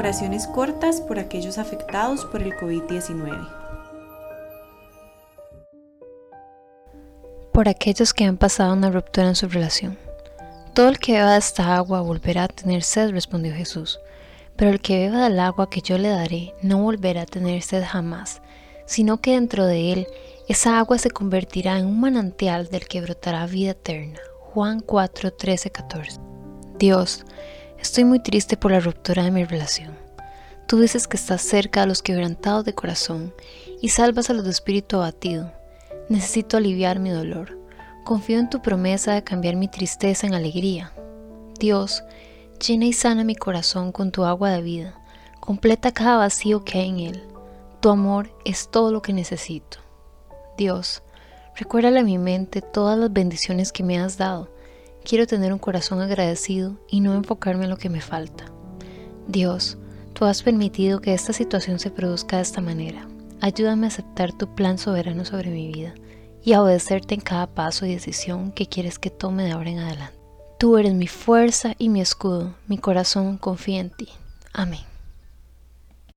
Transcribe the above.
Oraciones cortas por aquellos afectados por el COVID-19. Por aquellos que han pasado una ruptura en su relación. Todo el que beba de esta agua volverá a tener sed, respondió Jesús. Pero el que beba del agua que yo le daré no volverá a tener sed jamás, sino que dentro de él esa agua se convertirá en un manantial del que brotará vida eterna. Juan 4, 13, 14. Dios, Estoy muy triste por la ruptura de mi relación. Tú dices que estás cerca a los quebrantados de corazón y salvas a los de espíritu abatido. Necesito aliviar mi dolor. Confío en tu promesa de cambiar mi tristeza en alegría. Dios, llena y sana mi corazón con tu agua de vida. Completa cada vacío que hay en él. Tu amor es todo lo que necesito. Dios, recuérdale a mi mente todas las bendiciones que me has dado Quiero tener un corazón agradecido y no enfocarme en lo que me falta. Dios, tú has permitido que esta situación se produzca de esta manera. Ayúdame a aceptar tu plan soberano sobre mi vida y a obedecerte en cada paso y decisión que quieres que tome de ahora en adelante. Tú eres mi fuerza y mi escudo, mi corazón confía en ti. Amén.